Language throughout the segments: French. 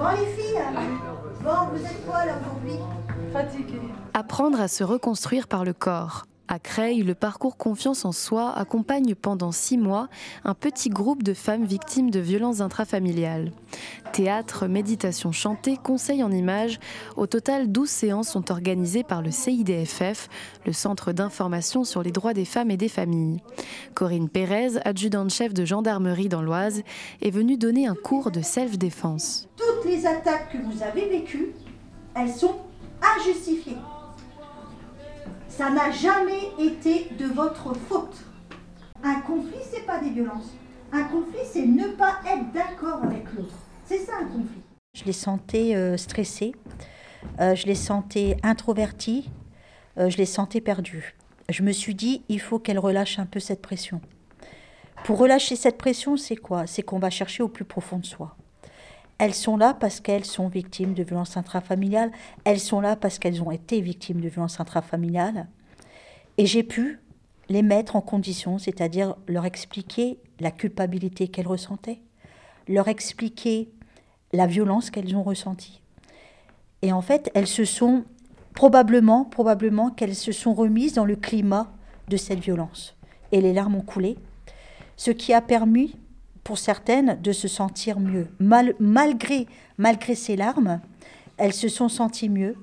Bon les filles, bon vous êtes quoi là aujourd'hui Fatiguée. Apprendre à se reconstruire par le corps. À Creil, le parcours Confiance en soi accompagne pendant six mois un petit groupe de femmes victimes de violences intrafamiliales. Théâtre, méditation chantée, conseils en images, au total 12 séances sont organisées par le CIDFF, le Centre d'information sur les droits des femmes et des familles. Corinne Pérez, adjudante-chef de gendarmerie dans l'Oise, est venue donner un cours de self-défense. Toutes les attaques que vous avez vécues, elles sont injustifiées. Ça n'a jamais été de votre faute. Un conflit, c'est pas des violences. Un conflit, c'est ne pas être d'accord avec l'autre. C'est ça un conflit. Je les sentais euh, euh, je les sentais introvertis, euh, je les sentais perdus. Je me suis dit, il faut qu'elles relâchent un peu cette pression. Pour relâcher cette pression, c'est quoi? C'est qu'on va chercher au plus profond de soi. Elles sont là parce qu'elles sont victimes de violences intrafamiliales. Elles sont là parce qu'elles ont été victimes de violences intrafamiliales. Et j'ai pu les mettre en condition, c'est-à-dire leur expliquer la culpabilité qu'elles ressentaient, leur expliquer la violence qu'elles ont ressentie. Et en fait, elles se sont probablement, probablement qu'elles se sont remises dans le climat de cette violence. Et les larmes ont coulé, ce qui a permis pour certaines de se sentir mieux. malgré, malgré ces larmes, elles se sont senties mieux.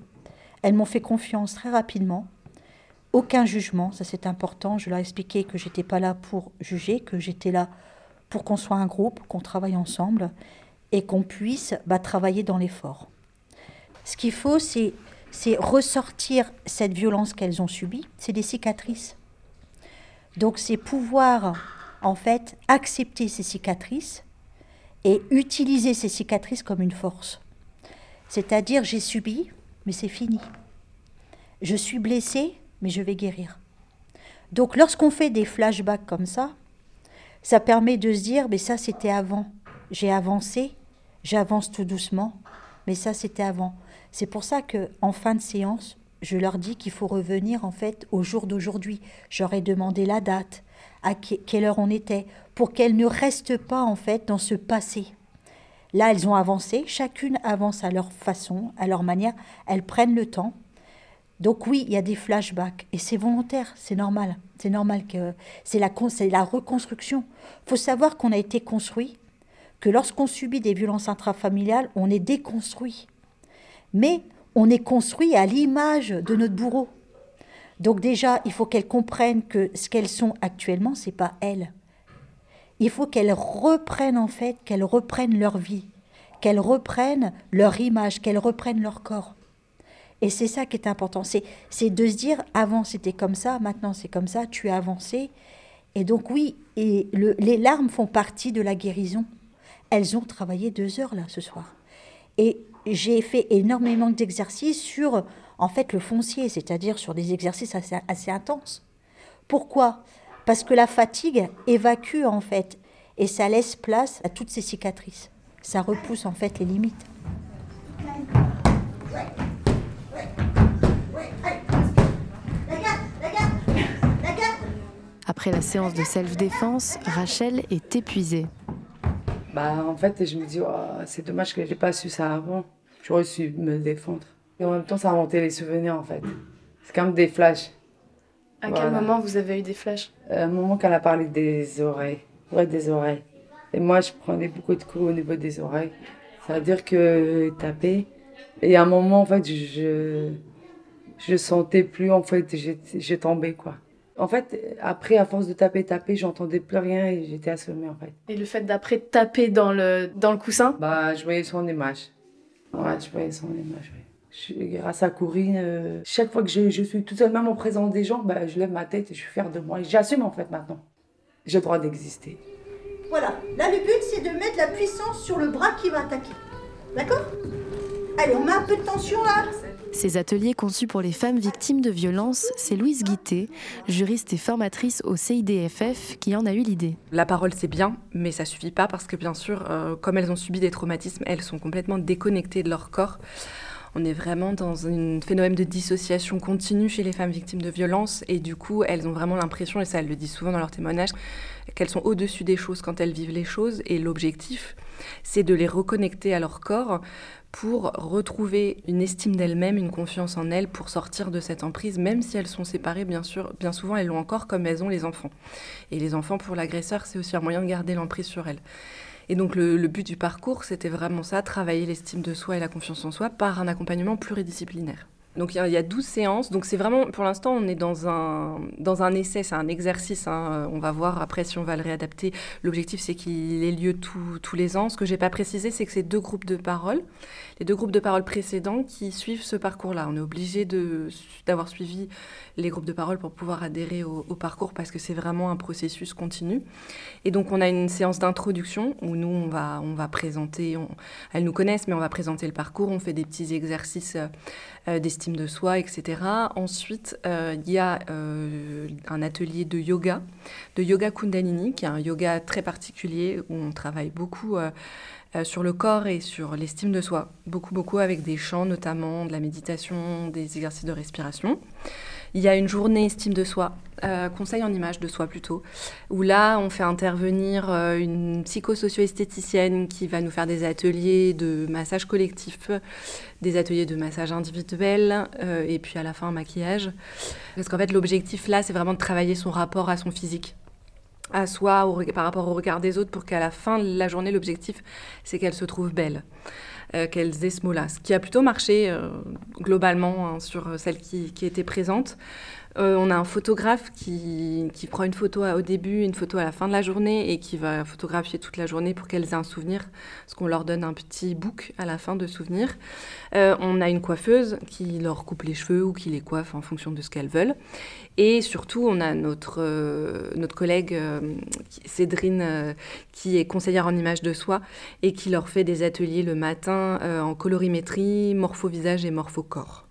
Elles m'ont fait confiance très rapidement. Aucun jugement, ça c'est important. Je leur ai expliqué que j'étais pas là pour juger, que j'étais là pour qu'on soit un groupe, qu'on travaille ensemble et qu'on puisse bah, travailler dans l'effort. Ce qu'il faut, c'est ressortir cette violence qu'elles ont subie. C'est des cicatrices. Donc c'est pouvoir en fait, accepter ces cicatrices et utiliser ces cicatrices comme une force. C'est-à-dire, j'ai subi, mais c'est fini. Je suis blessée, mais je vais guérir. Donc, lorsqu'on fait des flashbacks comme ça, ça permet de se dire, mais ça, c'était avant. J'ai avancé, j'avance tout doucement, mais ça, c'était avant. C'est pour ça que, en fin de séance, je leur dis qu'il faut revenir en fait au jour d'aujourd'hui. J'aurais demandé la date, à quelle heure on était, pour qu'elles ne restent pas en fait dans ce passé. Là, elles ont avancé, chacune avance à leur façon, à leur manière, elles prennent le temps. Donc oui, il y a des flashbacks et c'est volontaire, c'est normal. C'est normal que c'est la, la reconstruction. Faut savoir qu'on a été construit, que lorsqu'on subit des violences intrafamiliales, on est déconstruit. Mais on est construit à l'image de notre bourreau. Donc déjà, il faut qu'elles comprennent que ce qu'elles sont actuellement, c'est pas elles. Il faut qu'elles reprennent en fait, qu'elles reprennent leur vie, qu'elles reprennent leur image, qu'elles reprennent leur corps. Et c'est ça qui est important, c'est, de se dire, avant c'était comme ça, maintenant c'est comme ça, tu as avancé. Et donc oui, et les larmes font partie de la guérison. Elles ont travaillé deux heures là ce soir. Et j'ai fait énormément d'exercices sur en fait le foncier, c'est-à-dire sur des exercices assez, intenses. Pourquoi? Parce que la fatigue évacue en fait et ça laisse place à toutes ces cicatrices. Ça repousse en fait les limites. Après la séance de self-défense, Rachel est épuisée. Bah, en fait, je me dis, oh, c'est dommage que j'ai pas su ça avant. J'aurais su me défendre. Et en même temps, ça a monté les souvenirs, en fait. C'est comme des flashs. À quel moment vous avez eu des flashs euh, Un moment qu'elle a parlé des oreilles. Ouais, des oreilles. Et moi, je prenais beaucoup de coups au niveau des oreilles. Ça veut dire que taper. Et à un moment, en fait, je je sentais plus, en fait, j'ai tombé, quoi. En fait, après, à force de taper, taper, j'entendais plus rien et j'étais assommée, en fait. Et le fait d'après taper dans le, dans le coussin Bah, je voyais son image. Ouais, je voyais son image, grâce à Corinne, euh, chaque fois que je, je, suis toute seule, même en présence des gens, bah, je lève ma tête et je suis fière de moi. J'assume en fait maintenant. J'ai le droit d'exister. Voilà. Là, le but, c'est de mettre la puissance sur le bras qui va attaquer. D'accord? Allez, on met un peu de tension là. Ces ateliers conçus pour les femmes victimes de violences, c'est Louise Guittet, juriste et formatrice au CIDFF, qui en a eu l'idée. La parole, c'est bien, mais ça suffit pas parce que bien sûr, euh, comme elles ont subi des traumatismes, elles sont complètement déconnectées de leur corps. On est vraiment dans un phénomène de dissociation continue chez les femmes victimes de violences et du coup, elles ont vraiment l'impression, et ça elles le disent souvent dans leurs témoignages, qu'elles sont au-dessus des choses quand elles vivent les choses et l'objectif, c'est de les reconnecter à leur corps pour retrouver une estime d'elles-mêmes, une confiance en elles, pour sortir de cette emprise, même si elles sont séparées, bien sûr, bien souvent elles l'ont encore comme elles ont les enfants. Et les enfants, pour l'agresseur, c'est aussi un moyen de garder l'emprise sur elles. Et donc le, but du parcours, c'était vraiment ça, travailler l'estime de soi et la confiance en soi par un accompagnement pluridisciplinaire. Donc il y, a 12 séances. Donc c'est vraiment, pour l'instant, on est dans un, dans un essai, c'est un exercice. Hein. On va voir après si on va le réadapter. L'objectif, c'est qu'il ait lieu tous les ans. Ce que j'ai pas précisé, c'est que c'est deux groupes de parole. Les deux groupes de parole précédents qui suivent ce parcours-là. On est obligé d'avoir suivi les groupes de parole pour pouvoir adhérer au, parcours parce que c'est vraiment un processus continu. Et donc on a une séance d'introduction où nous, on va, on va présenter, elles nous connaissent, mais on va présenter le parcours. On fait des petits exercices euh, de soi, etc. Ensuite, euh, il y a euh, un atelier de yoga, de yoga kundalini, qui est un yoga très particulier où on travaille beaucoup sur le corps et sur l'estime de soi. Beaucoup, beaucoup avec des chants, notamment de la méditation, des exercices de respiration. Il y a une journée estime de soi, euh, conseil en image de soi plutôt, où là, on fait intervenir euh, une psychosocio-esthéticienne qui va nous faire des ateliers de massage collectif, des ateliers de massage individuel, euh, et puis à la fin, un maquillage. Parce qu'en fait, l'objectif là, c'est vraiment de travailler son rapport à son physique à soi par rapport au regard des autres pour qu'à la fin de la journée, l'objectif, c'est qu'elle se trouve belle. Euh, qu'elles aient ce mot-là. Ce qui a plutôt marché euh, globalement hein, sur euh, celles qui étaient présentes. On a un photographe qui, qui, prend une photo au début, une photo à la fin de la journée et qui va photographier toute la journée pour qu'elles aient un souvenir, parce qu'on leur donne un petit book à la fin de souvenirs. on a une coiffeuse qui leur coupe les cheveux ou qui les coiffe en fonction de ce qu'elles veulent. Et surtout, on a notre, euh, notre collègue euh, Cédrine, euh, qui est conseillère en image de soi et qui leur fait des ateliers le matin en colorimétrie, morpho-visage et morpho-corps.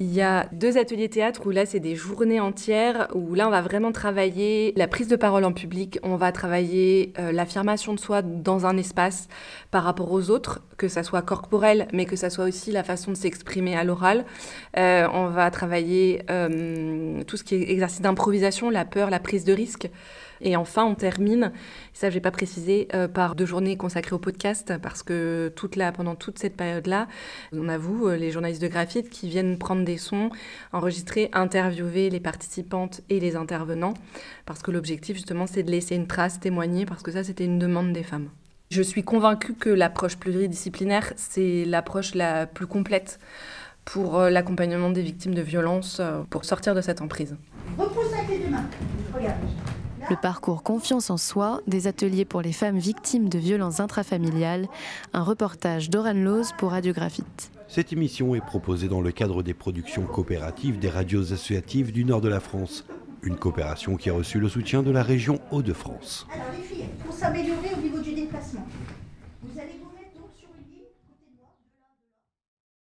Il y a deux ateliers théâtre où là, c'est des journées entières, où là, on va vraiment travailler la prise de parole en public, on va travailler euh, l'affirmation de soi dans un espace par rapport aux autres, que ça soit corporel, mais que ça soit aussi la façon de s'exprimer à l'oral. Euh, on va travailler euh, tout ce qui est exercice d'improvisation, la peur, la prise de risque. Et enfin, on termine, ça je n'ai pas précisé, euh, par deux journées consacrées au podcast, parce que toute pendant toute cette période-là, on a vous, euh, les journalistes de graphite, qui viennent prendre des sons, enregistrer, interviewer les participantes et les intervenants, parce que l'objectif justement c'est de laisser une trace, témoigner, parce que ça c'était une demande des femmes. Je suis convaincue que l'approche pluridisciplinaire, c'est l'approche la plus complète pour euh, l'accompagnement des victimes de violences pour sortir de cette emprise. Repousse. Regarde. Le parcours Confiance en soi, des ateliers pour les femmes victimes de violences intrafamiliales, un reportage d'Oran Loz pour Radiographite. Cette émission est proposée dans le cadre des productions coopératives des radios associatives du nord de la France. Une coopération qui a reçu le soutien de la région Hauts-de-France. Alors les filles, pour s'améliorer